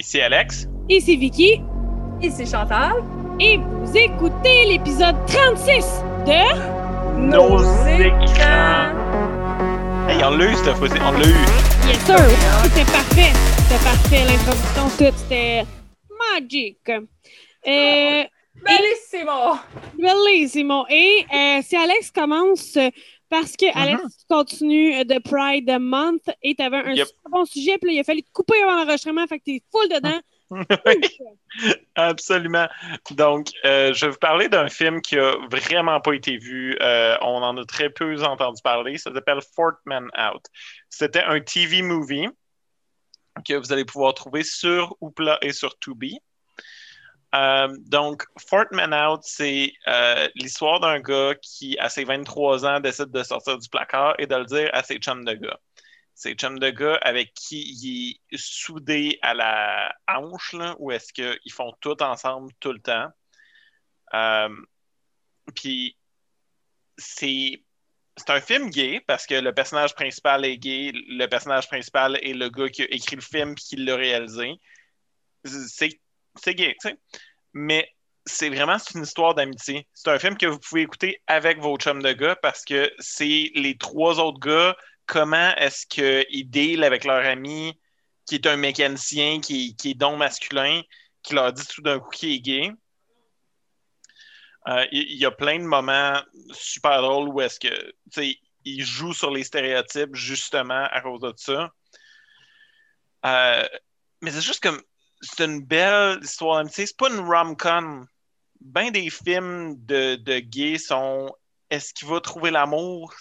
Ici Alex. Ici Vicky. Ici Chantal. Et vous écoutez l'épisode 36 de Nos, écrans. Hey, on l'a eu cette fois-ci. On l'a eu. Yes sir. C'était parfait. C'était parfait. L'introduction, tout. C'était magic. Euh, Bellissimo! bellissimo. Et euh, si Alex commence, euh, parce que Alex continue de Pride Month et tu avais un Yep. super bon sujet, puis là, il a fallu te couper avant l'enregistrement, fait que t'es full dedans. Absolument. Donc, euh, je vais vous parler d'un film qui a vraiment pas été vu. Euh, on en a très peu entendu parler. Ça s'appelle Fort Man Out. C'était un TV movie que vous allez pouvoir trouver sur Oupla et sur Tubi. Euh, donc, Fort Man Out, c'est euh, l'histoire d'un gars qui, à ses 23 ans, décide de sortir du placard et de le dire à ses chums de gars. Ses chums de gars avec qui il est soudé à la hanche, où est-ce qu'ils font tout ensemble tout le temps. Euh, Puis, c'est c'est un film gay parce que le personnage principal est gay, le personnage principal est le gars qui a écrit le film et qui l'a réalisé. C'est c'est gay, tu sais. Mais c'est vraiment une histoire d'amitié. C'est un film que vous pouvez écouter avec vos chums de gars parce que c'est les trois autres gars, comment est-ce qu'ils deal avec leur ami qui est un mécanicien, qui, qui est donc masculin, qui leur dit tout d'un coup qu'il est gay. Euh, Il y, a plein de moments super drôles où est-ce que, tu sais, il joue sur les stéréotypes justement à cause de ça. Euh, mais c'est juste comme, c'est une belle histoire. C'est pas une rom-com. Ben des films de, de gays sont est-ce qu'il va trouver l'amour?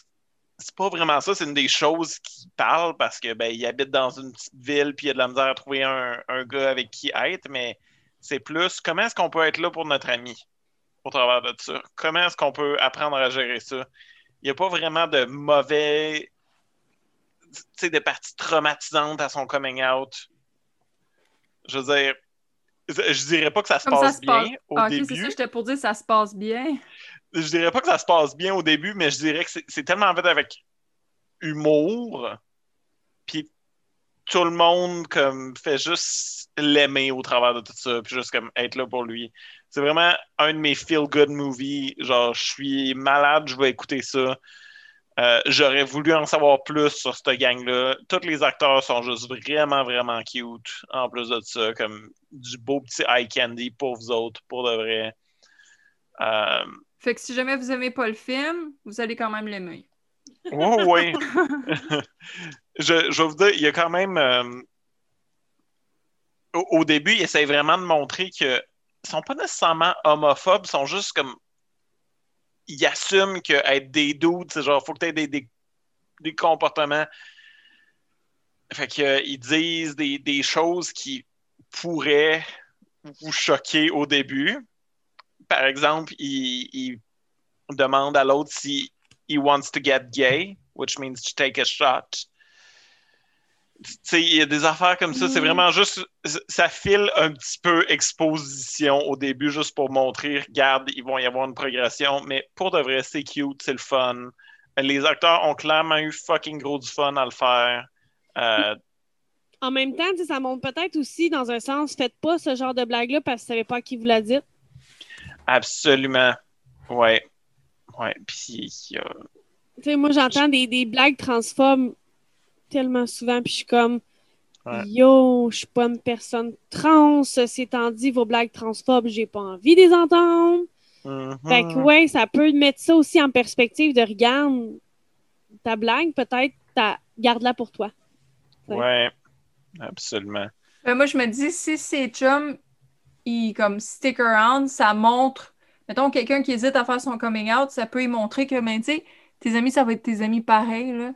C'est pas vraiment ça, c'est une des choses qui parle parce que ben, il habite dans une petite ville puis il a de la misère à trouver un, un gars avec qui être, mais c'est plus comment est-ce qu'on peut être là pour notre ami au travers de ça? Comment est-ce qu'on peut apprendre à gérer ça? Il n'y a pas vraiment de mauvais de parties traumatisantes à son coming out. Je veux dire, je dirais pas que ça se Comme ça passe se bien passe. au Ah, ok, c'est début. ça, j'étais pour dire ça se passe bien. Je dirais pas que ça se passe bien au début, mais je dirais que c'est- tellement fait avec humour, puis tout le monde comme fait juste l'aimer au travers de tout ça, puis juste comme être là pour lui. C'est vraiment un de mes feel-good movies. Genre, je suis malade, je vais écouter ça. Euh, J'aurais voulu en savoir plus sur cette gang-là. Tous les acteurs sont juste vraiment, vraiment cute. En plus de ça, comme du beau petit eye candy pour vous autres, pour de vrai. Euh, Fait que si jamais vous aimez pas le film, vous allez quand même l'aimer. oui, oui. je, je vais vous dire, il y a quand même. euh, au, au début, il essaie vraiment de montrer que ils sont pas nécessairement homophobes, ils sont juste comme. Ils assument que être des dudes, c'est genre, faut que tu des, comportements. Fait que, euh, disent des, des choses qui pourraient vous choquer au début. Par exemple, ils, ils demandent à l'autre si he wants to get gay, which means to take a shot. Tu sais, il y a des affaires comme ça, c'est Mm. vraiment juste, ça file un petit peu exposition au début, juste pour montrer, regarde, ils vont y avoir une progression, mais pour de vrai, c'est cute, c'est le fun. Les acteurs ont clairement eu fucking gros du fun à le faire. Euh, En même temps, ça montre peut-être aussi, dans un sens, faites pas ce genre de blague-là parce que vous savez pas à qui vous la dites. absolument. Ouais. Ouais. Puis, euh, Tu sais, moi, j'entends des, des blagues transphobes tellement souvent, puis je suis comme, Ouais. yo, je suis pas une personne trans, c'est dit, vos blagues transphobes, j'ai pas envie de les entendre. Fait que, ouais, ça peut mettre ça aussi en perspective de regarde ta blague, peut-être, garde-la pour toi. Ouais. Absolument. Euh, moi, je me dis, si ces chums, ils comme stick around, ça montre, mettons, quelqu'un qui hésite à faire son coming out, ça peut y montrer que, ben, tu sais, tes amis, ça va être tes amis pareils, là.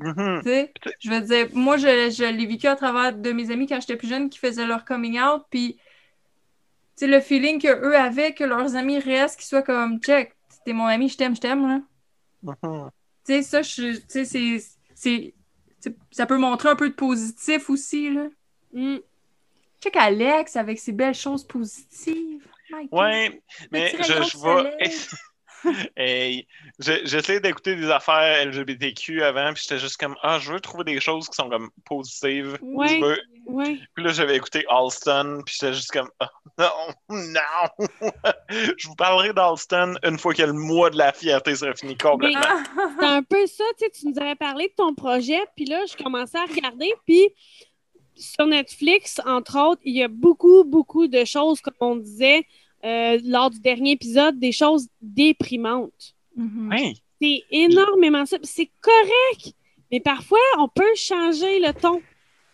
Mhm. Tu sais, je veux dire, moi, je, je l'ai vécu à travers de mes amis quand j'étais plus jeune qui faisaient leur coming out, puis, tu sais, le feeling qu'eux avaient, que leurs amis restent, qu'ils soient comme, check, t'es mon ami, je t'aime, je t'aime, là. Mhm. Tu sais, ça, je- tu sais, c'est- Ça peut montrer un peu de positif aussi, là. Mm. Check Alex avec ses belles choses positives. Ouais, mais je, je vais. Et j'essayais d'écouter des affaires LGBTQ avant, puis j'étais juste comme ah, je veux trouver des choses qui sont comme positives. Ouais, ouais. Puis là, j'avais écouté Alston, puis j'étais juste comme ah, non, non. je vous parlerai d'Alston une fois que le mois de la fierté sera fini complètement. C'est un peu ça, tu sais, tu nous avais parlé de ton projet, puis là, je commençais à regarder, puis sur Netflix, entre autres, il y a beaucoup, beaucoup de choses, comme on disait, euh, lors du dernier épisode des choses déprimantes. Mm-hmm. C'est énormément ça. C'est correct, mais parfois, on peut changer le ton.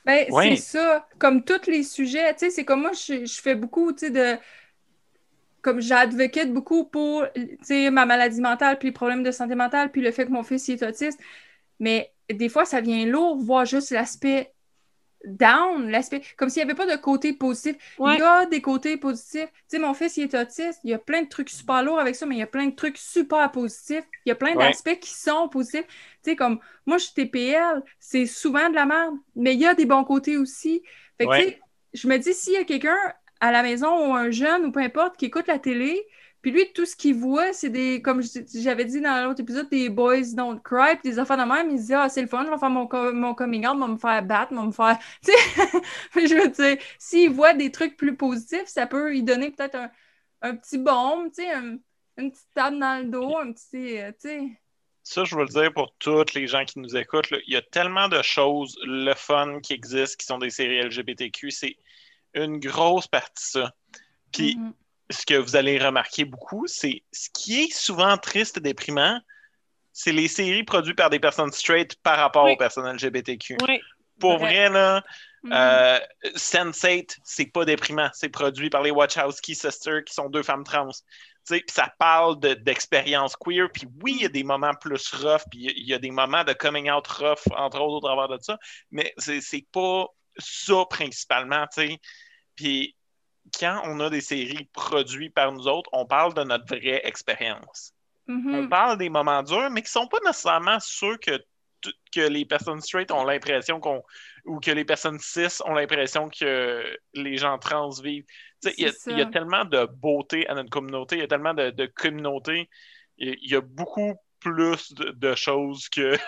Ben, c'est ça. Comme tous les sujets, tu sais, c'est comme moi, je, fais beaucoup, tu sais, de comme j'advocate beaucoup pour ma maladie mentale, puis les problèmes de santé mentale, puis le fait que mon fils est autiste. Mais des fois, ça vient lourd, voir juste l'aspect down, l'aspect, comme s'il n'y avait pas de côté positif. Il y a des côtés positifs. Tu sais, mon fils, il est autiste, il y a plein de trucs super lourds avec ça, mais il y a plein de trucs super positifs. Il y a plein d'aspects qui sont positifs. Tu sais, comme moi, je suis TPL, c'est souvent de la merde, mais il y a des bons côtés aussi. Fait que, tu sais, je me dis, s'il y a quelqu'un à la maison ou un jeune ou peu importe qui écoute la télé, puis lui, tout ce qu'il voit, c'est des, comme j'avais dit dans l'autre épisode, des boys don't cry, puis des enfants de même, il se dit, ah, c'est le fun, je vais faire mon, mon coming out, je vais me faire battre, je vais me faire. Tu sais, je veux dire, s'il voit des trucs plus positifs, ça peut lui donner peut-être un, un, petit baume, tu sais, une petite table dans le dos, un petit. Euh, tu sais. Ça, je veux le dire pour tous les gens qui nous écoutent, il y a tellement de choses, le fun qui existent, qui sont des séries LGBTQ, c'est une grosse partie ça. Puis. Mm-hmm ce que vous allez remarquer beaucoup, c'est ce qui est souvent triste et déprimant, c'est les séries produites par des personnes straight par rapport aux personnes LGBTQ. Pour vrai, là, mm-hmm. euh, Sense8, c'est pas déprimant. C'est produit par les Wachowski Sisters, qui sont deux femmes trans. Puis ça parle d'expérience queer. Puis oui, il y a des moments plus rough, puis il y, a des moments de coming out rough, entre autres, au travers de ça. Mais c'est pas ça principalement, tu sais. Puis quand on a des séries produites par nous autres, on parle de notre vraie expérience. Mm-hmm. On parle des moments durs, mais qui ne sont pas nécessairement sûrs que, que les personnes straight ont l'impression qu'on. ou que les personnes cis ont l'impression que les gens trans vivent. Il y, a tellement de beauté à notre communauté, il y a tellement de, de communauté, il y, a beaucoup plus de, choses que.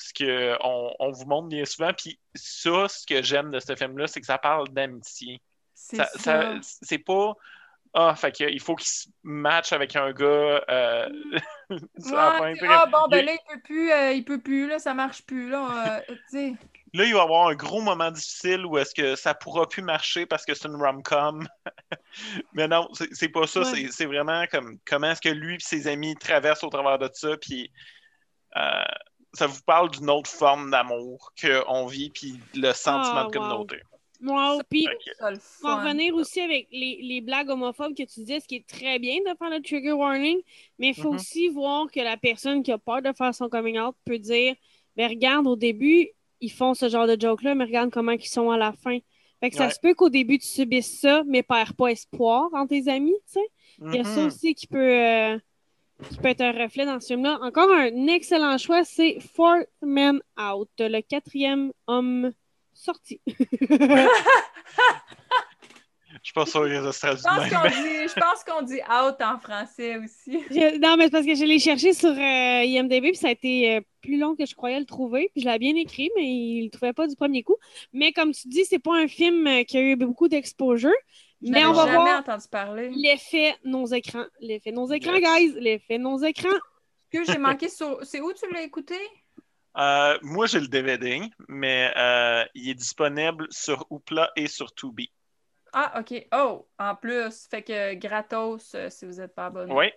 ce qu'on on vous montre bien souvent. Puis ça, ce que j'aime de ce film-là, c'est que ça parle d'amitié. C'est pas. Ah, fait il faut qu'il se matche avec un gars. Euh... ah, bon, ben là, il peut plus, euh, il peut plus, là, ça marche plus, là. Euh, là, il va y avoir un gros moment difficile où est-ce que ça pourra plus marcher parce que c'est une rom-com. Mais non, c'est pas ça. C'est vraiment comme comment est-ce que lui et ses amis traversent au travers de ça, puis euh, ça vous parle d'une autre forme d'amour qu'on vit, puis le sentiment de ah, communauté. Wow, puis pour revenir aussi avec les, les, blagues homophobes que tu disais, ce qui est très bien de faire le trigger warning, mais il faut mm-hmm. aussi voir que la personne qui a peur de faire son coming out peut dire Mais ben, regarde, au début, ils font ce genre de joke-là, mais regarde comment ils sont à la fin. Fait que ça se peut qu'au début, tu subisses ça, mais perds pas espoir en tes amis, tu sais. Il y a ça mm-hmm. aussi qui peut, euh, qui peut être un reflet dans ce film-là. Encore un excellent choix, c'est Fourth Man Out, le quatrième homme sorti. Je suis pas sûr que ça se traduit Je pense qu'on dit, out en français aussi. non, mais c'est parce que je l'ai cherché sur euh, IMDB, puis ça a été euh, plus long que je croyais le trouver. Puis je l'ai bien écrit, mais il le trouvait pas du premier coup. Mais comme tu dis, c'est pas un film euh, qui a eu beaucoup d'exposure. Mais on va jamais voir entendu parler. L'effet nos écrans. L'effet nos écrans, guys. L'effet nos écrans. Que j'ai manqué sur. C'est où tu l'as écouté? Euh, moi, j'ai le DVD, mais euh, il est disponible sur Oupla et sur Tubi. Ah, OK. Oh, en plus, fait que gratos euh, si vous n'êtes pas abonné. Oui,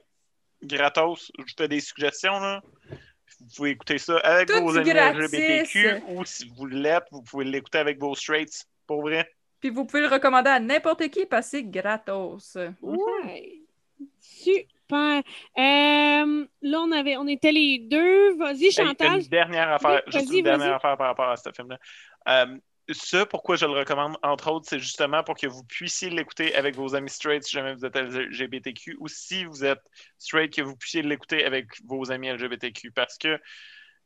gratos. Je fais des suggestions, là. Vous pouvez écouter ça avec vos amis LGBTQ ou si vous l'êtes, vous pouvez l'écouter avec vos straights, pour vrai. Puis vous pouvez le recommander à n'importe qui parce que c'est gratos. Ouais. Super. Euh, là, on, avait, on était les deux. Vas-y, Chantal. Une dernière affaire, juste une dernière affaire par rapport à ce film-là. Euh, ce, pourquoi je le recommande, entre autres, c'est justement pour que vous puissiez l'écouter avec vos amis straight si jamais vous êtes LGBTQ ou si vous êtes straight, que vous puissiez l'écouter avec vos amis LGBTQ. Parce que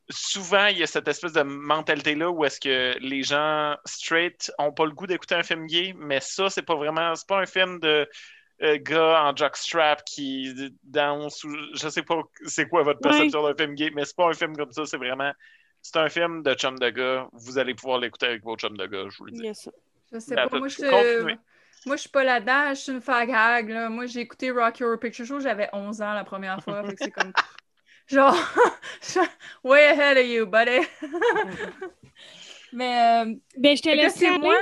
souvent, il y a cette espèce de mentalité-là où est-ce que les gens straight n'ont pas le goût d'écouter un film gay, mais ça, c'est pas vraiment, c'est pas un film de gars en jockstrap qui danse. Ou, je sais pas c'est quoi votre perception d'un film gay, mais c'est pas un film comme ça. C'est vraiment. C'est un film de chum de gars. Vous allez pouvoir l'écouter avec vos chums de gars, je vous le dis. Je sais pas. Moi, je, moi, je suis pas là-dedans. Je suis une fag Là. Moi, j'ai écouté Rocky Horror Picture Show. J'avais 11 ans la première fois. c'est comme. Genre, way ahead of you, buddy? Mais. Euh, ben, je te laisse moi.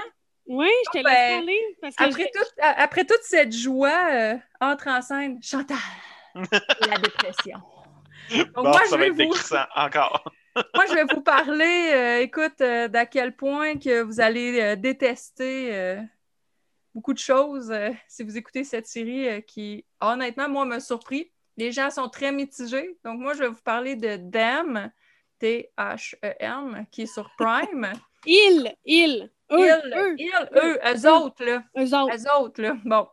Oui, je te laisse ben, aller. Parce que après, après toute cette joie, euh, entre en scène, Chantal, la dépression. Donc, moi, ça je vais va être vous... encore. moi, je vais vous parler, euh, écoute, d'à quel point que vous allez détester beaucoup de choses si vous écoutez cette série qui, honnêtement, moi, m'a surpris. Les gens sont très mitigés. Donc, moi, je vais vous parler de Them, T-H-E-M, qui est sur Prime. il, il. Eux, il, il, eux, eux, autres, là. Eux autres. Eux autres, là. Bon.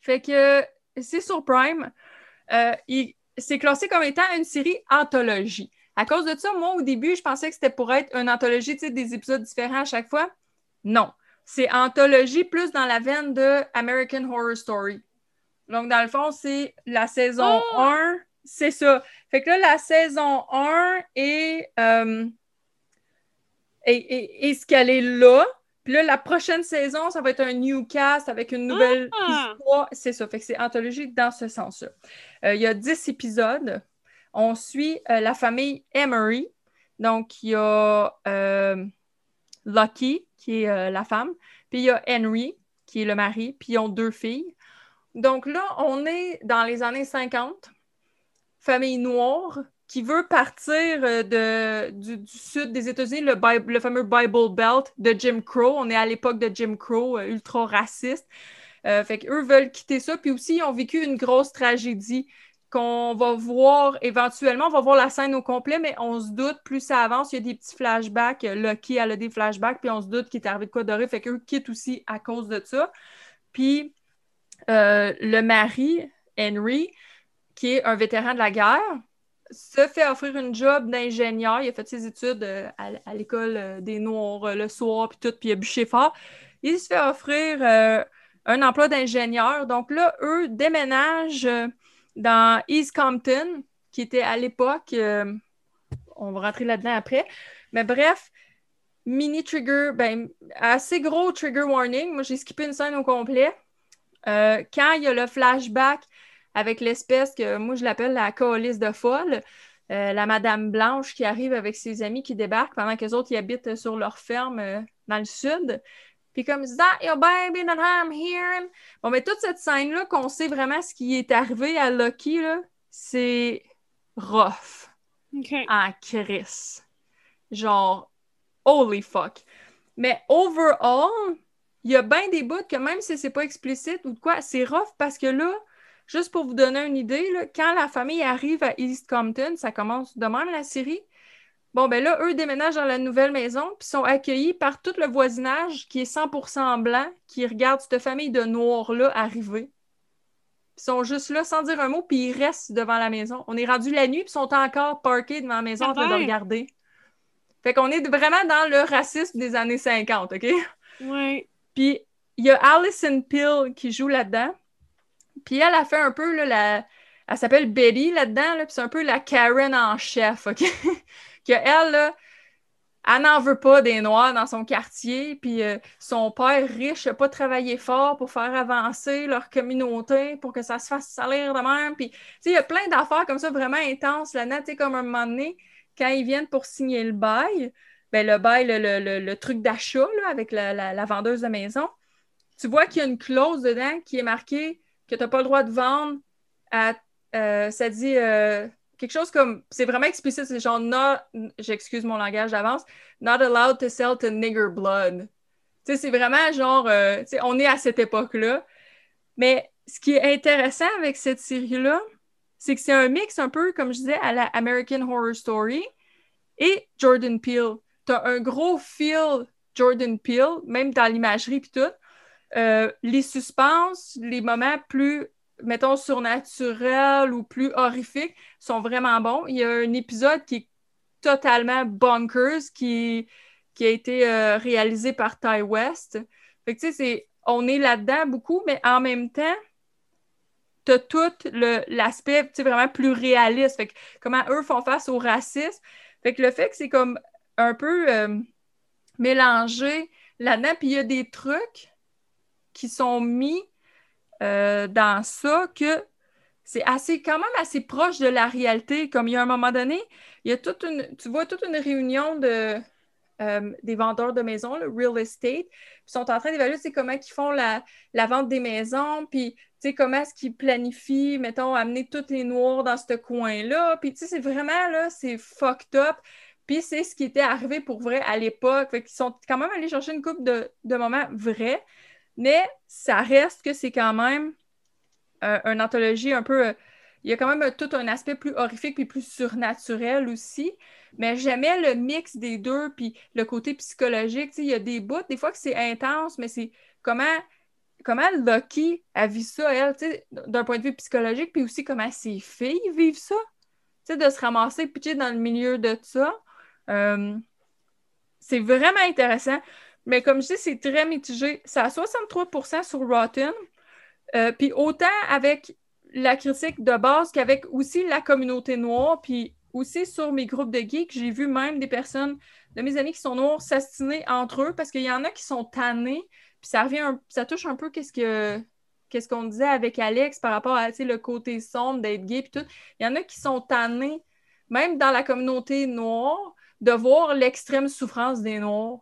Fait que c'est sur Prime. Euh, c'est classé comme étant une série anthologie. À cause de ça, moi, au début, je pensais que c'était pour être une anthologie, tu sais, des épisodes différents à chaque fois. Non. C'est anthologie plus dans la veine de American Horror Story. Donc, dans le fond, c'est la saison 1. C'est ça. Fait que là, la saison 1 est, euh, est, ce qu'elle est là. Puis là, la prochaine saison, ça va être un new cast avec une nouvelle ah! histoire. C'est ça. Fait que c'est anthologique dans ce sens-là. Euh, il y a 10 épisodes. On suit euh, la famille Emery. Donc, il y a Lucky, qui est la femme. Puis il y a Henry, qui est le mari. Puis ils ont deux filles. Donc là, on est dans les années 50, famille noire qui veut partir euh, de, du, sud des États-Unis, le, fameux Bible Belt de Jim Crow. On est à l'époque de Jim Crow, euh, ultra raciste. Euh, fait qu'eux veulent quitter ça. Puis aussi, ils ont vécu une grosse tragédie qu'on va voir éventuellement. On va voir la scène au complet, mais on se doute, plus ça avance, il y a des petits flashbacks. Lucky, elle a des flashbacks, puis on se doute qu'il est arrivé de quoi doré. Fait qu'eux quittent aussi à cause de ça. Puis euh, le mari, Henry, qui est un vétéran de la guerre, se fait offrir une job d'ingénieur. Il a fait ses études euh, à, l'école euh, des Noirs le soir, puis tout, puis il a bûché fort. Il se fait offrir un emploi d'ingénieur. Donc là, eux déménagent dans East Compton, qui était à l'époque, on va rentrer là-dedans après. Mais bref, mini trigger, ben, assez gros trigger warning. Moi, j'ai skippé une scène au complet. Euh, quand il y a le flashback avec l'espèce que moi je l'appelle la coalice de folle, euh, la Madame Blanche qui arrive avec ses amis qui débarquent pendant que les autres ils habitent sur leur ferme euh, dans le sud. Puis comme Is that your baby that I'm hearing? Bon, mais toute cette scène-là, qu'on sait vraiment ce qui est arrivé à Lucky, c'est rough. En Chris. Genre, holy fuck. Mais overall, il y a bien des bouts que même si c'est pas explicite ou de quoi, c'est rough parce que là, juste pour vous donner une idée, quand la famille arrive à East Compton, ça commence de même la série. Bon, ben là, eux déménagent dans la nouvelle maison, puis sont accueillis par tout le voisinage qui est 100% blanc, qui regarde cette famille de noirs-là arriver. Ils sont juste là sans dire un mot, puis ils restent devant la maison. On est rendu la nuit, puis ils sont encore parkés devant la maison en train de regarder. Fait qu'on est vraiment dans le racisme des années 50, OK? Oui. Puis il y a Alison Pill qui joue là-dedans. Puis elle a fait un peu la. Elle s'appelle Betty là-dedans, là, puis c'est un peu la Karen en chef, OK? que elle, elle n'en veut pas des Noirs dans son quartier, puis euh, son père riche n'a pas travaillé fort pour faire avancer leur communauté, pour que ça se fasse salir de même. Puis, il y a plein d'affaires comme ça vraiment intenses là-dedans, tu sais, comme un moment donné, quand ils viennent pour signer le bail, ben, le bail, le, truc d'achat avec la, vendeuse de maison, tu vois qu'il y a une clause dedans qui est marquée que tu n'as pas le droit de vendre à. Euh, ça dit euh, quelque chose comme. C'est vraiment explicite, c'est genre, j'excuse mon langage d'avance, not allowed to sell to nigger blood. Tu sais, c'est vraiment genre, euh, tu on est à cette époque-là. Mais ce qui est intéressant avec cette série-là, c'est que c'est un mix un peu, comme je disais, à la American Horror Story et Jordan Peele t'as un gros feel Jordan Peele, même dans l'imagerie puis tout. Euh, les suspens, les moments plus, mettons, surnaturels ou plus horrifiques sont vraiment bons. Il y a un épisode qui est totalement bonkers qui, qui a été euh, réalisé par Ty West. Fait que, tu sais, on est là-dedans beaucoup, mais en même temps, t'as tout l'aspect vraiment plus réaliste. Fait que comment eux font face au racisme. Fait que le fait que c'est comme un peu euh, mélangé là-dedans, puis il y a des trucs qui sont mis euh, dans ça que c'est assez quand même assez proche de la réalité. Comme il y a un moment donné, il y a toute une, tu vois toute une réunion de, euh, des vendeurs de maisons, le real estate, ils sont en train d'évaluer comment ils font la, la, vente des maisons, puis comment est-ce qu'ils planifient, mettons, amener tous les noirs dans ce coin-là. Puis c'est vraiment, là, c'est fucked up. Puis c'est ce qui était arrivé pour vrai à l'époque. Fait qu'ils sont quand même allés chercher une coupe de, de moments vrais, mais ça reste que c'est quand même euh, une anthologie un peu. Euh, il y a quand même tout un aspect plus horrifique puis plus surnaturel aussi. Mais j'aimais le mix des deux, puis le côté psychologique. Il y a des bouts, des fois que c'est intense, mais c'est comment, comment Lucky a vu ça, elle, d'un point de vue psychologique, puis aussi comment ses filles vivent ça. de se ramasser pitché dans le milieu de ça. Euh, c'est vraiment intéressant. Mais comme je dis, c'est très mitigé. C'est à 63% sur Rotten. Euh, puis autant avec la critique de base qu'avec aussi la communauté noire, puis aussi sur mes groupes de geeks, j'ai vu même des personnes de mes amis qui sont noirs s'astiner entre eux parce qu'il y en a qui sont tannés, puis ça revient, ça touche un peu qu'est-ce que qu'est-ce qu'on disait avec Alex par rapport à le côté sombre d'être gay puis tout. Il y en a qui sont tannés, même dans la communauté noire, de voir l'extrême souffrance des noirs.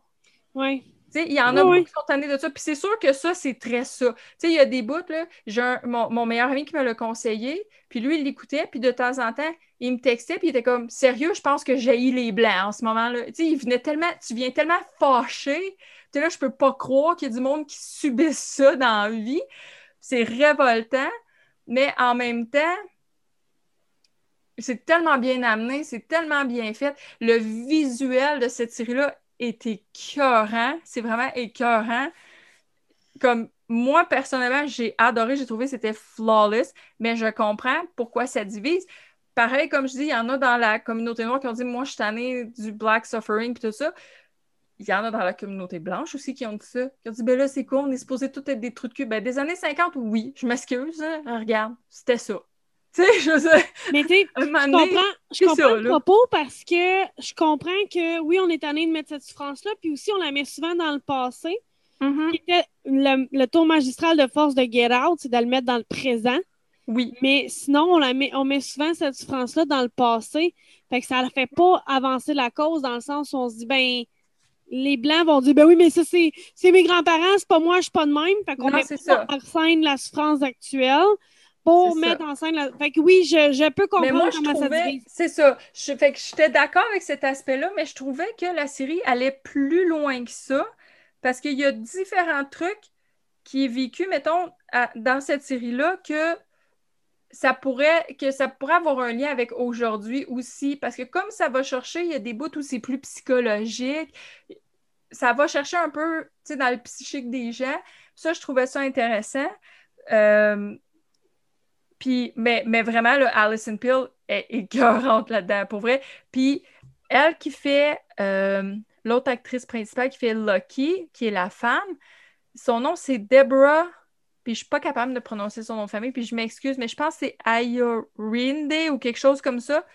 Oui. Il y en a beaucoup qui sont tannés de ça. Puis c'est sûr que ça, c'est très ça. Il y a des bouts, là, j'ai mon, meilleur ami qui me l'a conseillé, puis lui, il l'écoutait, puis de temps en temps, il me textait, puis il était comme Sérieux, je pense que j'ai les blancs en ce moment-là. Il venait tellement, tu viens tellement fâché. Tu là, je peux pas croire qu'il y a du monde qui subisse ça dans la vie. C'est révoltant, mais en même temps, c'est tellement bien amené, c'est tellement bien fait. Le visuel de cette série-là est écœurant. C'est vraiment écœurant. Comme moi, personnellement, j'ai adoré, j'ai trouvé que c'était flawless, mais je comprends pourquoi ça divise. Pareil, comme je dis, il y en a dans la communauté noire qui ont dit Moi, je suis tannée du black suffering et tout ça. Il y en a dans la communauté blanche aussi qui ont dit ça. Qui ont dit Ben là, c'est quoi, on est supposé tout être des trucs de cul. Ben, des années 50, oui, je m'excuse. Hein. Regarde, c'était ça. Tu sais, je sais. Mais tu sais, je comprends, je comprends le propos parce que je comprends que oui, on est tanné de mettre cette souffrance-là, puis aussi on la met souvent dans le passé. Mm-hmm. le, le, tour magistral de force de Get Out, c'est de le mettre dans le présent. Oui. Mais sinon, on, la met, on met souvent cette souffrance-là dans le passé. Fait que ça ne fait pas avancer la cause dans le sens où on se dit, ben, les Blancs vont dire, ben oui, mais ça, c'est mes grands-parents, c'est pas moi, je suis pas de même. Fait qu'on met pas en scène la souffrance actuelle pour mettre en scène. La... Fait que oui, je, je peux comprendre moi, comment ça se C'est ça. Je, fait que j'étais d'accord avec cet aspect-là, mais je trouvais que la série allait plus loin que ça parce qu'il y a différents trucs qui est vécu, mettons, dans cette série-là que ça pourrait que ça pourrait avoir un lien avec aujourd'hui aussi parce que comme ça va chercher, il y a des bouts où c'est plus psychologique, ça va chercher un peu, dans le psychique des gens. Ça, je trouvais ça intéressant. Euh, puis, mais, mais vraiment, là, Alison Peel est écœurante là-dedans, pour vrai. Puis, elle qui fait euh, l'autre actrice principale qui fait Lucky, qui est la femme, son nom c'est Deborah, puis je suis pas capable de prononcer son nom de famille, puis je m'excuse, mais je pense que c'est Ayorinde ou quelque chose comme ça.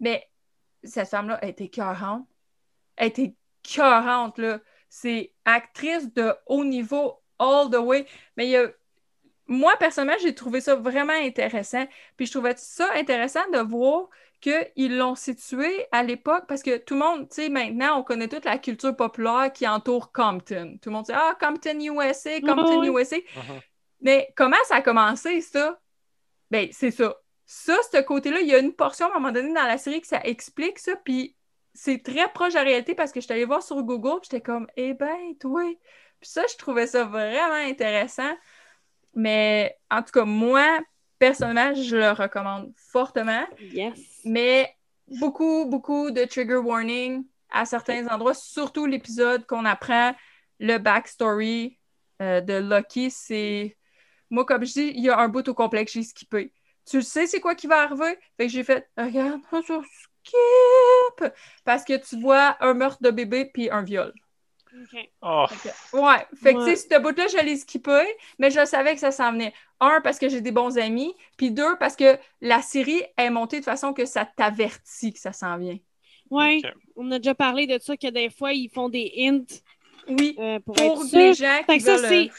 Mais cette femme-là, elle était écœurante. Elle était écœurante, là. C'est actrice de haut niveau all the way. Mais il y a moi, personnellement, j'ai trouvé ça vraiment intéressant. Puis je trouvais ça intéressant de voir qu'ils l'ont situé à l'époque, parce que tout le monde, tu sais, maintenant, on connaît toute la culture populaire qui entoure Compton. Tout le monde dit Ah, Compton USA, Compton USA. Uh-huh. Mais comment ça a commencé, ça? Ben, c'est ça. Ça, ce côté-là, il y a une portion à un moment donné dans la série que ça explique ça, puis c'est très proche de la réalité parce que je suis allée voir sur Google, j'étais comme, eh ben, toi. Puis ça, je trouvais ça vraiment intéressant. Mais en tout cas, moi, personnellement, je le recommande fortement. Yes. Mais beaucoup, beaucoup de trigger warning à certains endroits, surtout l'épisode qu'on apprend le backstory euh, de Lucky. C'est. Moi, comme je dis, il y a un bout au complet que j'ai skippé. Tu sais, c'est quoi qui va arriver? Fait que j'ai fait, regarde, je skip! Parce que tu vois un meurtre de bébé puis un viol. Oh. Ouais. Fait que, tu sais, ce bout-là, je l'ai skippé, mais je savais que ça s'en venait. Un, parce que j'ai des bons amis, puis deux, parce que la série est montée de façon que ça t'avertit que ça s'en vient. Oui, on a déjà parlé de ça, que des fois, ils font des hints. Oui, euh, pour, les gens qui ça, c'est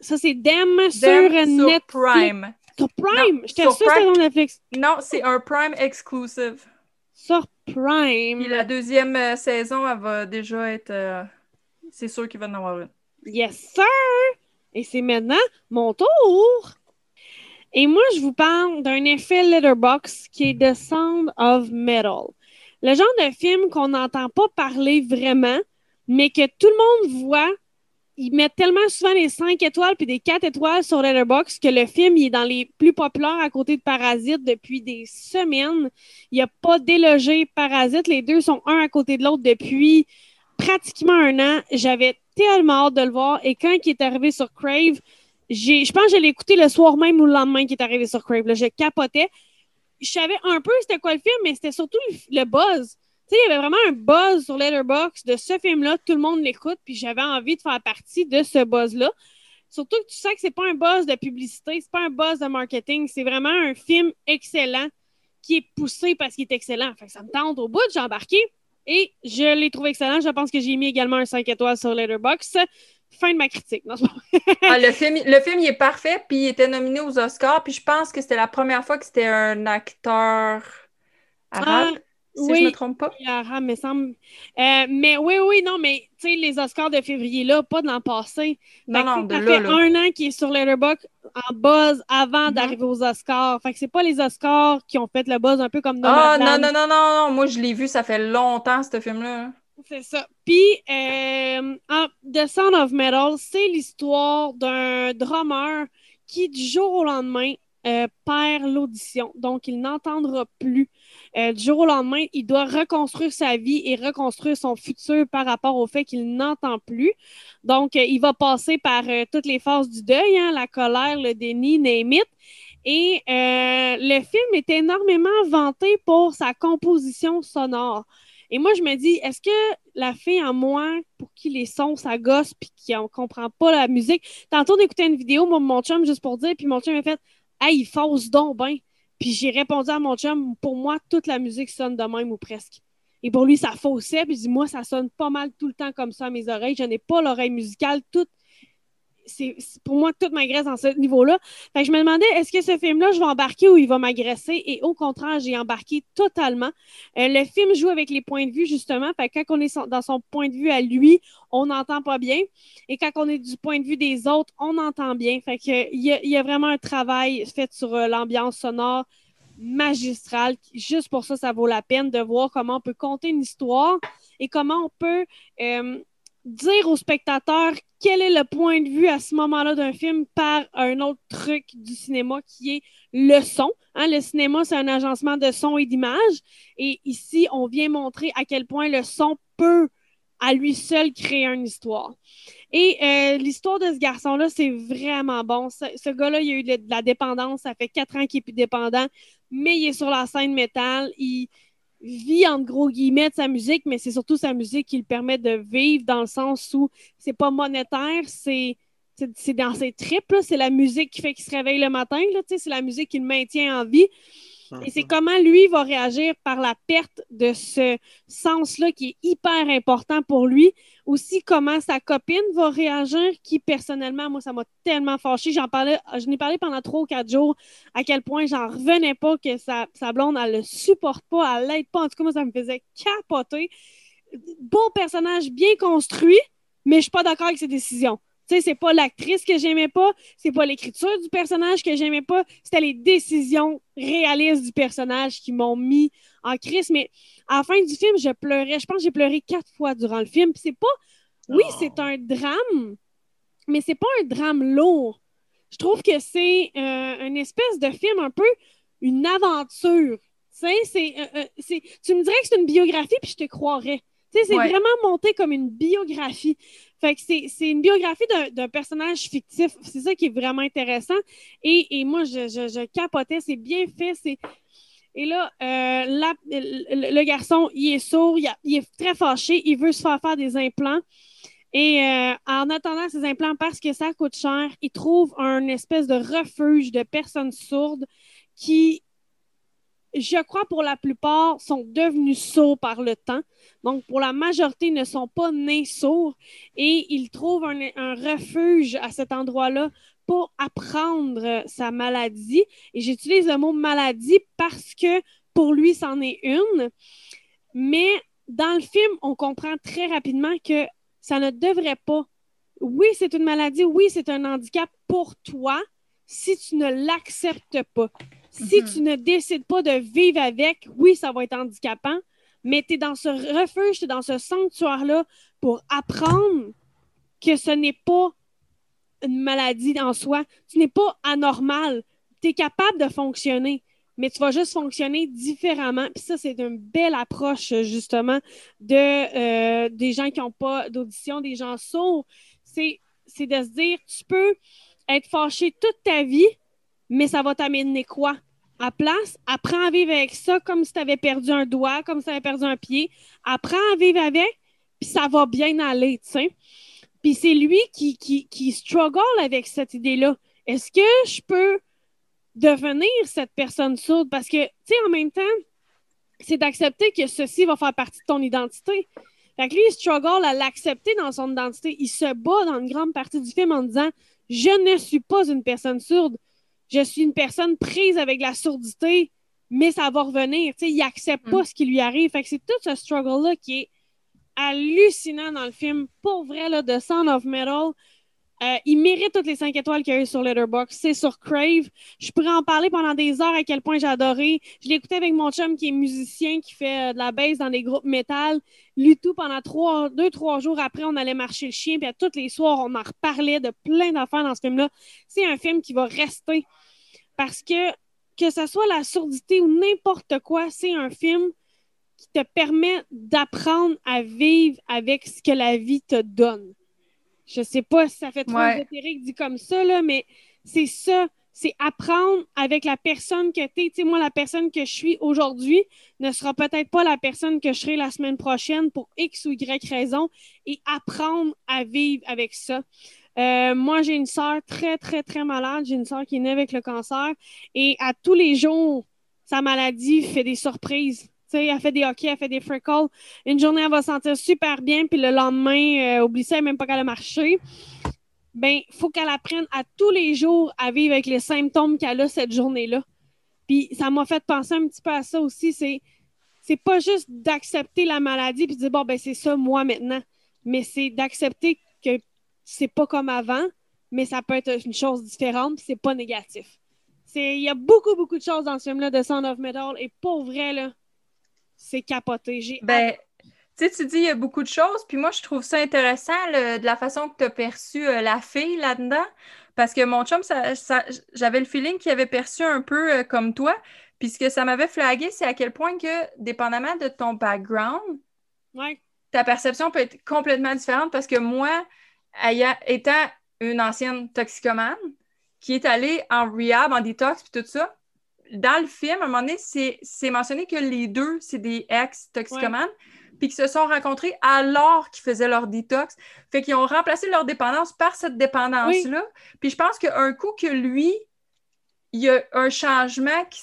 Ça, c'est Dem, sur, Netflix. Prime. Sur Prime? J'étais sûre que c'était sur Netflix. Non, c'est un Prime exclusive. Sur Prime. Puis la deuxième euh, saison, elle va déjà être... Euh, c'est sûr qu'il va en avoir une. Yes, sir! Et c'est maintenant mon tour! Et moi, je vous parle d'un effet Letterbox qui est The Sound of Metal. Le genre de film qu'on n'entend pas parler vraiment, mais que tout le monde voit. Ils mettent tellement souvent les 5 étoiles puis des 4 étoiles sur Letterboxd que le film il est dans les plus populaires à côté de Parasite depuis des semaines. Il n'y a pas délogé Parasite. Les deux sont un à côté de l'autre depuis pratiquement un an. J'avais tellement hâte de le voir. Et quand il est arrivé sur Crave, je pense que je l'ai écouté le soir même ou le lendemain qu'il est arrivé sur Crave. Je capotais. Je savais un peu c'était quoi le film, mais c'était surtout le, buzz. Il y avait vraiment un buzz sur Letterboxd de ce film-là. Tout le monde l'écoute, puis j'avais envie de faire partie de ce buzz-là. Surtout que tu sais que c'est pas un buzz de publicité, c'est pas un buzz de marketing, c'est vraiment un film excellent qui est poussé parce qu'il est excellent. Fait ça me tente au bout, j'ai embarqué. Et je l'ai trouvé excellent. Je pense que j'ai mis également un 5 étoiles sur Letterboxd. Fin de ma critique. Ah, le, film, le film, il est parfait, puis il était nominé aux Oscars, puis je pense que c'était la première fois que c'était un acteur arabe. Ah, si je ne me trompe pas. Arabe, me semble. Euh, mais oui, oui, non, mais tu sais, les Oscars de février, là, pas de l'an passé. Non, non, de ça fait un an qu'il est sur Letterboxd en buzz avant mhm. d'arriver aux Oscars. Fait que c'est pas les Oscars qui ont fait le buzz un peu comme Ah, non, non, non, non, non. Moi, je l'ai vu, ça fait longtemps, ce film-là. C'est ça. Puis, euh, The Sound of Metal, c'est l'histoire d'un drummer qui, du jour au lendemain, euh, perd l'audition. Donc, il n'entendra plus. Euh, du jour au lendemain, il doit reconstruire sa vie et reconstruire son futur par rapport au fait qu'il n'entend plus. Donc, euh, il va passer par toutes les phases du deuil, hein, la colère, le déni, name Et le film est énormément vanté pour sa composition sonore. Et moi, je me dis, est-ce que la fille en moi, pour qui les sons, ça gosse, puis qui ne comprend pas la musique, tantôt d'écouter une vidéo, mon chum, juste pour dire, puis mon chum m'a fait, Hey, il fausse donc ben. Puis j'ai répondu à mon chum, pour moi, toute la musique sonne de même ou presque. Et pour lui, ça faussait. Puis il dit, moi, ça sonne pas mal tout le temps comme ça à mes oreilles. Je n'ai pas l'oreille musicale toute c'est pour moi toute m'agresse dans ce niveau-là. Fait que je me demandais, est-ce que ce film-là, je vais embarquer ou il va m'agresser? Et au contraire, j'ai embarqué totalement. Euh, le film joue avec les points de vue, justement. Fait que quand on est dans son point de vue à lui, on n'entend pas bien. Et quand on est du point de vue des autres, on entend bien. Fait que il y, a vraiment un travail fait sur euh, l'ambiance sonore magistrale. Juste pour ça, ça vaut la peine de voir comment on peut compter une histoire et comment on peut euh, dire aux spectateurs quel est le point de vue à ce moment-là d'un film par un autre truc du cinéma qui est le son. Hein, le cinéma, c'est un agencement de son et d'image. Et ici, on vient montrer à quel point le son peut à lui seul créer une histoire. Et euh, l'histoire de ce garçon-là, c'est vraiment bon. Ce, gars-là, il a eu de la dépendance. Ça fait quatre ans qu'il est plus dépendant, mais il est sur la scène métal. Vit en gros guillemets de sa musique, mais c'est surtout sa musique qui le permet de vivre dans le sens où c'est pas monétaire, c'est c'est dans ses tripes, c'est la musique qui fait qu'il se réveille le matin, c'est la musique qui le maintient en vie. Et c'est comment lui va réagir par la perte de ce sens-là qui est hyper important pour lui. Aussi, comment sa copine va réagir, qui personnellement, moi, ça m'a tellement fâché. J'en parlais, je n'ai parlé pendant trois ou quatre jours à quel point j'en revenais pas que sa, blonde, elle le supporte pas, elle l'aide pas. En tout cas, moi, ça me faisait capoter. Bon personnage bien construit, mais je suis pas d'accord avec ses décisions sais, c'est pas l'actrice que j'aimais pas, c'est pas l'écriture du personnage que j'aimais pas, c'était les décisions réalistes du personnage qui m'ont mis en crise. Mais à la fin du film, je pleurais. Je pense que j'ai pleuré quatre fois durant le film. c'est pas. Oui, oh. c'est un drame, mais c'est pas un drame lourd. Je trouve que c'est euh, une espèce de film un peu une aventure. Euh, euh, c'est, tu me dirais que c'est une biographie, puis je te croirais. C'est vraiment monté comme une biographie. Fait que c'est une biographie d'un personnage fictif. C'est ça qui est vraiment intéressant. Et, moi, je, capotais. C'est bien fait. Et là, euh, le, garçon, il est sourd, il, est très fâché, il veut se faire faire des implants. Et euh, en attendant ces implants, parce que ça coûte cher, il trouve un espèce de refuge de personnes sourdes qui, je crois, pour la plupart, sont devenus sourds par le temps. Donc, pour la majorité, ne sont pas nés sourds. Et il trouve un, un refuge à cet endroit-là pour apprendre sa maladie. Et j'utilise le mot maladie parce que pour lui, c'en est une. Mais dans le film, on comprend très rapidement que ça ne devrait pas. Oui, c'est une maladie, oui, c'est un handicap pour toi si tu ne l'acceptes pas. Si mhm. tu ne décides pas de vivre avec, oui, ça va être handicapant, mais tu es dans ce refuge, tu es dans ce sanctuaire-là pour apprendre que ce n'est pas une maladie en soi. Tu n'es pas anormal. Tu es capable de fonctionner mais tu vas juste fonctionner différemment. Puis ça, c'est une belle approche, justement, de, euh, des gens qui n'ont pas d'audition, des gens sourds. C'est, c'est de se dire, tu peux être fâché toute ta vie, mais ça va t'amener quoi? À place, apprends à vivre avec ça comme si tu avais perdu un doigt, comme si tu avais perdu un pied. Apprends à vivre avec, puis ça va bien aller, tu sais. Puis c'est lui qui, struggle avec cette idée-là. Est-ce que je peux devenir cette personne sourde? Parce que, tu sais, en même temps, c'est d'accepter que ceci va faire partie de ton identité. Fait que lui, il struggle à l'accepter dans son identité. Il se bat dans une grande partie du film en disant Je ne suis pas une personne sourde. Je suis une personne prise avec la sourdité, mais ça va revenir. Il accepte pas mm. ce qui lui arrive. Fait que c'est tout ce struggle-là qui est hallucinant dans le film. Pour vrai, là, de Sound of Metal, euh, il mérite toutes les cinq étoiles qu'il y a eu sur Letterboxd. C'est sur Crave. Je pourrais en parler pendant des heures à quel point j'ai adoré. Je écouté avec mon chum qui est musicien, qui fait euh, de la bass dans des groupes métal. Lu tout pendant trois, deux, trois jours après, on allait marcher le chien. Puis à tous les soirs, on en reparlait de plein d'affaires dans ce film-là. C'est un film qui va rester. Parce que, que ce soit la sourdité ou n'importe quoi, c'est un film qui te permet d'apprendre à vivre avec ce que la vie te donne. Je sais pas si ça fait trop ouais. dit comme ça, là, mais c'est ça. C'est apprendre avec la personne que tu es. Tu sais, moi, la personne que je suis aujourd'hui ne sera peut-être pas la personne que je serai la semaine prochaine pour X ou Y raison et apprendre à vivre avec ça. Euh, moi, j'ai une soeur très, très, très malade. J'ai une soeur qui est née avec le cancer et à tous les jours, sa maladie fait des surprises elle fait des hockey, elle fait des freckles. Une journée, elle va se sentir super bien, puis le lendemain, euh, oublie ça, elle même pas qu'elle a marché. Ben, faut qu'elle apprenne à tous les jours à vivre avec les symptômes qu'elle a cette journée-là. Puis ça m'a fait penser un petit peu à ça aussi. C'est, c'est pas juste d'accepter la maladie puis de dire bon ben c'est ça moi maintenant, mais c'est d'accepter que c'est pas comme avant, mais ça peut être une chose différente puis c'est pas négatif. Il y a beaucoup beaucoup de choses dans ce film là de Sound of Metal et pour vrai là, c'est capoté. Ben, tu sais, tu dis il y a beaucoup de choses, puis moi, je trouve ça intéressant de la façon que tu as perçu euh, la fille là-dedans. Parce que mon chum, ça, j'avais le feeling qu'il avait perçu un peu euh, comme toi. Puis ce que ça m'avait flagué, c'est à quel point que, dépendamment de ton background, ta perception peut être complètement différente. Parce que moi, étant une ancienne toxicomane, qui est allée en rehab, en détox, puis tout ça, dans le film, à un moment donné, c'est mentionné que les deux, c'est des ex-toxicomanes, puis qu'ils se sont rencontrés alors qu'ils faisaient leur détox. Fait qu'ils ont remplacé leur dépendance par cette dépendance-là. Puis je pense qu'un coup que lui, il y a un changement qui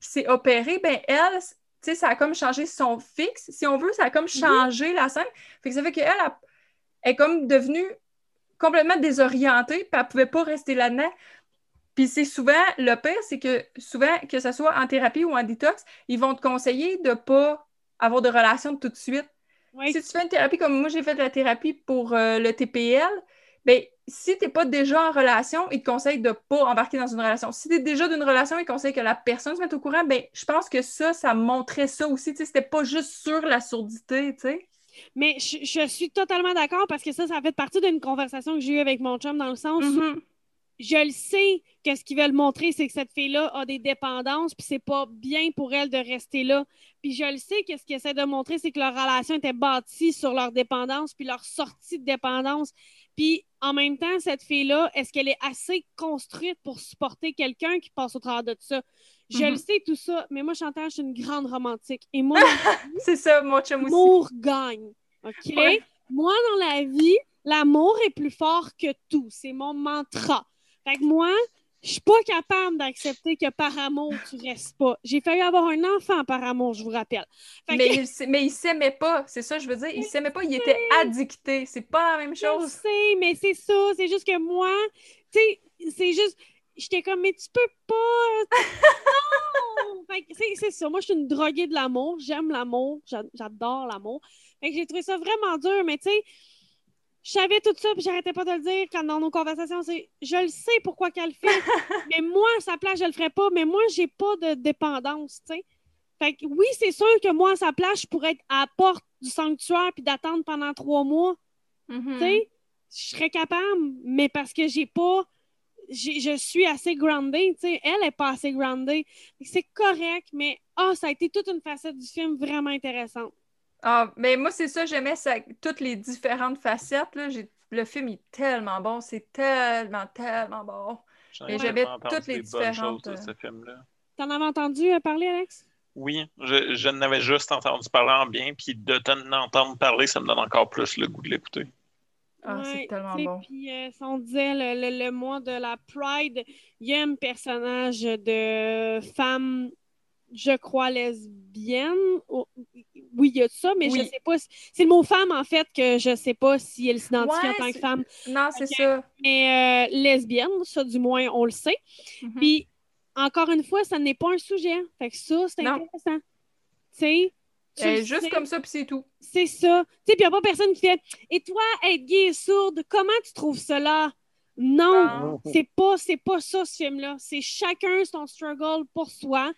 s'est opéré, ben elle, tu sais, ça a comme changé son fixe. Si on veut, ça a comme changé la scène. Fait que ça fait qu'elle est comme devenue complètement désorientée, puis elle pouvait pas rester là-dedans. Puis c'est souvent, le pire, c'est que souvent, que ce soit en thérapie ou en détox, ils vont te conseiller de ne pas avoir de relation tout de suite. Si tu fais une thérapie comme moi, j'ai fait de la thérapie pour euh, le TPL, bien, si tu n'es pas déjà en relation, ils te conseillent de ne pas embarquer dans une relation. Si tu es déjà d'une relation, ils conseillent que la personne se mette au courant, bien, je pense que ça, ça montrait ça aussi. C'était pas juste sur la sourdité, tu sais. Mais je, suis totalement d'accord parce que ça, ça fait partie d'une conversation que j'ai eue avec mon chum dans le sens où mm-hmm je le sais que ce qu'ils veulent montrer, c'est que cette fille-là a des dépendances, puis c'est pas bien pour elle de rester là. Puis je le sais que ce qu'ils essaient de montrer, c'est que leur relation était bâtie sur leur dépendance, puis leur sortie de dépendance. Puis en même temps, cette fille-là, est-ce qu'elle est assez construite pour supporter quelqu'un qui passe au travers de tout ça? Je le mhm. sais, tout ça, mais moi, je suis une grande romantique. Et moi, c'est ça, mon chum L'amour gagne. OK? moi, dans la vie, l'amour est plus fort que tout. C'est mon mantra. Fait que moi, je suis pas capable d'accepter que par amour, tu restes pas. J'ai failli avoir un enfant par amour, je vous rappelle. mais, il, mais il s'aimait pas, c'est ça, je veux dire. Il s'aimait pas, il était addicté. C'est pas la même chose. Je sais, mais c'est ça. C'est juste que moi, tu sais, c'est juste. J'étais comme, mais tu peux pas. non! c'est ça. Moi, je suis une droguée de l'amour. J'aime l'amour. J'adore l'amour. Fait que j'ai trouvé ça vraiment dur, mais tu sais je savais tout ça, puis j'arrêtais pas de le dire quand dans nos conversations. C'est, je le sais pourquoi qu'elle le fait, mais moi, à sa place, je le ferais pas. Mais moi, j'ai pas de dépendance, tu sais. Fait que oui, c'est sûr que moi, à sa place, je pourrais être à la porte du sanctuaire puis d'attendre pendant trois mois. Mm-hmm. Tu sais, je serais capable, mais parce que j'ai pas. Je suis assez groundée, tu sais. Elle est pas assez groundée. C'est correct, mais ah, ça a été toute une facette du film vraiment intéressante. Ah, mais moi, c'est ça, j'aimais ça, toutes les différentes facettes. Là. Le film est tellement bon, c'est tellement, tellement bon. Mais j'aimais toutes les différentes. De ce film-là. T'en avais entendu euh, parler, Alex? Oui, je, je n'avais juste entendu parler en bien, puis de t'entendre parler, ça me donne encore plus le goût de l'écouter. Ah, c'est tellement bon. Puis, euh, si on disait le, le, mois de la Pride, il y a un personnage de femme, je crois, lesbienne, oui, il y a ça, mais je sais pas. C'est le mot femme, en fait, que je sais pas si elle s'identifie en tant que femme. Non, c'est ça. Mais euh, lesbienne, ça, du moins, on le sait. Mm-hmm. Puis, encore une fois, ça n'est pas un sujet. Fait que ça, c'est intéressant. Tu sais. juste comme ça, puis c'est tout. C'est ça. Tu sais, puis il n'y a pas personne qui fait Et toi, être gay et sourde, comment tu trouves cela? Non, c'est pas, pas ça, ce film-là. C'est chacun son struggle pour soi.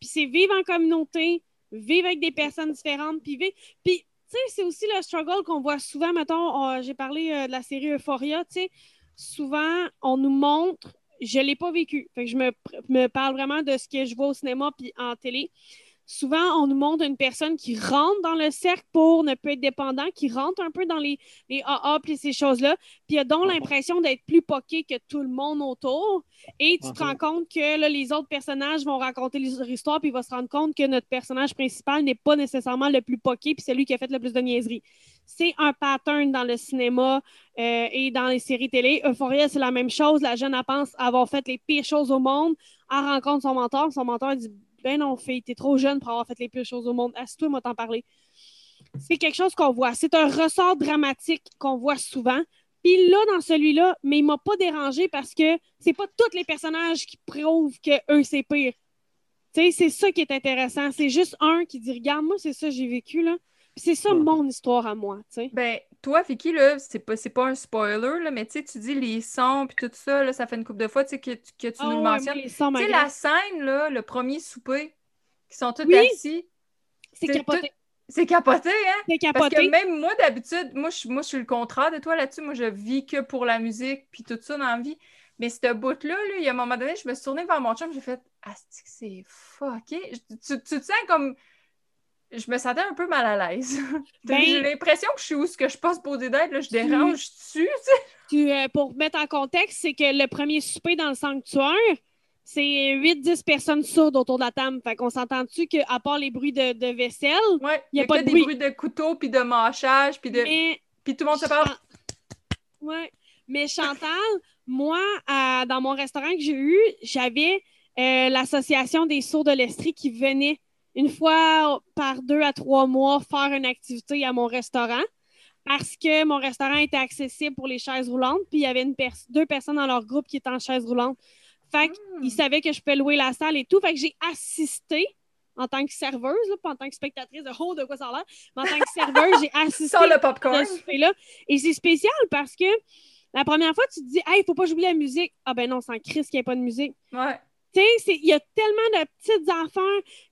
Puis c'est vivre en communauté, vivre avec des personnes différentes, puis vivre. Puis, tu sais, c'est aussi le struggle qu'on voit souvent. Mettons, j'ai parlé euh, de la série Euphoria, tu sais. Souvent, on nous montre, je ne l'ai pas vécu. Fait que je me, me, parle vraiment de ce que je vois au cinéma puis en télé souvent, on nous montre une personne qui rentre dans le cercle pour ne pas être dépendant, qui rentre un peu dans les, les AA et ces choses-là, puis a donc mhm. l'impression d'être plus poqué que tout le monde autour. Et tu te rends mhm. compte que là, les autres personnages vont raconter leur histoire, puis il va se rendre compte que notre personnage principal n'est pas nécessairement le plus poqué, puis c'est lui qui a fait le plus de niaiseries. C'est un pattern dans le cinéma euh, et dans les séries télé. Euphoria, c'est la même chose. La jeune, elle pense avoir fait les pires choses au monde. Elle rencontre son mentor. Son mentor dit ben non, fille, t'es trop jeune pour avoir fait les pires choses au monde. Assieds-toi, moi t'en parler. C'est quelque chose qu'on voit. C'est un ressort dramatique qu'on voit souvent. Puis là, dans celui-là, mais il m'a pas dérangé parce que c'est pas tous les personnages qui prouvent que eux, c'est pire. Tu sais, c'est ça qui est intéressant. C'est juste un qui dit Regarde, moi, c'est ça que j'ai vécu, là. Puis c'est ça mon histoire à moi, tu sais. Ben, toi, Vicky, là, c'est pas, pas un spoiler, là, mais tu sais, tu dis les sons puis tout ça, là, ça fait une couple de fois que, que tu ah nous le mentionnes. Tu sais, la scène, là, le premier souper, qui sont tous assis. C'est capoté. C'est capoté, hein? C'est capoté. Parce que même moi, d'habitude, moi je, moi, je suis le contraire de toi là-dessus. Moi, je vis que pour la musique puis tout ça dans la vie. Mais ce bout-là, là, il y a un moment donné, je me suis tournée vers mon chum, j'ai fait Ah, c'est fucké? Tu, tu te sens comme je me sentais un peu mal à l'aise. Ben j'ai l'impression que je suis où ce que je passe poser d'être, là, je dérange dessus, tu euh, pour mettre en contexte, c'est que le premier souper dans le sanctuaire, c'est 8-10 personnes sourdes autour de la table. Fait qu'on s'entend-tu qu'à part les bruits de, de vaisselle, il n'y a, pas de des bruits de couteau, puis de mâchage, puis de... Puis tout le monde se parle. Ouais. Mais Chantal, moi, dans mon restaurant que j'ai eu, j'avais euh, l'association des sourds de l'Estrie qui venait une fois par deux à trois mois faire une activité à mon restaurant parce que mon restaurant était accessible pour les chaises roulantes, puis il y avait une deux personnes dans leur groupe qui étaient en chaise roulante. Fait qu'ils hmm. savaient que je pouvais louer la salle et tout. Fait que j'ai assisté en tant que serveuse, pas en tant que spectatrice de oh, de quoi ça a l'air, mais en tant que serveuse, j'ai assisté à le popcorn. là Et c'est spécial parce que la première fois, tu te dis, hey, il faut pas jouer la musique. Ah ben non, sans Chris qu'il n'y ait pas de musique. Ouais. Il y a tellement de petites enfants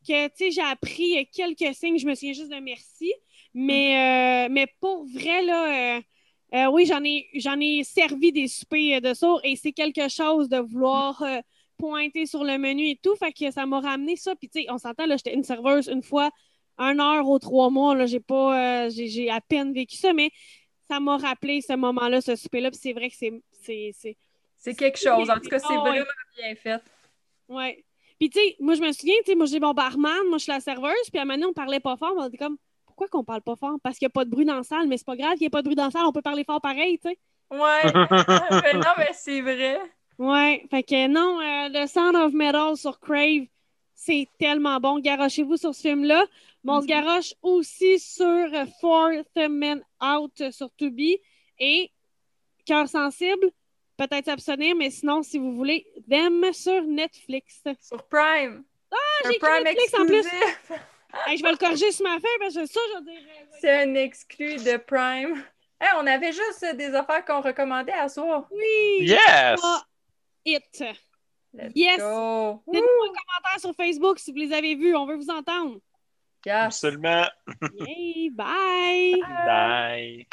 que, j'ai appris quelques signes. Je me souviens juste de merci. Mais, euh, mais pour vrai, là, euh, euh, oui, j'en ai, j'en ai servi des soupers de sourds et c'est quelque chose de vouloir pointer sur le menu et tout. Fait que ça m'a ramené ça. Puis, tu sais, on s'entend, là, j'étais une serveuse une fois, un heure ou trois mois. Là, j'ai pas, j'ai, à peine vécu ça, mais ça m'a rappelé ce moment-là, ce souper-là. Puis c'est vrai que c'est. C'est, quelque chose. En tout cas, c'est vraiment bien fait. Ouais. Puis, tu sais, moi, je me souviens, tu sais, moi, j'ai mon barman, moi, je suis la serveuse, puis à un moment on parlait pas fort, on était comme, pourquoi qu'on parle pas fort? Parce qu'il n'y a pas de bruit dans la salle, mais c'est pas grave qu'il n'y ait pas de bruit dans la salle, on peut parler fort pareil, tu sais. Ouais. non, mais c'est vrai. Ouais, fait que non, euh, le Sound of Metal sur Crave, c'est tellement bon. Garochez-vous sur ce film-là. Mais on se mm-hmm. garoche aussi sur Fourth Man Out sur Tubi. Et Cœur sensible, peut-être s'abstenir, mais sinon, si vous voulez, Them sur Netflix. Sur Prime. Ah, j'ai Prime Netflix en plus. je vais le corriger sur ma feuille parce que ça, je dirais. C'est un exclu de Prime. on avait juste des affaires qu'on recommandait à soi. Oui! Yes! It. yes! Dites-nous un commentaire sur Facebook si vous les avez vus. On veut vous entendre. Yes. Absolument. Yay, bye! Bye!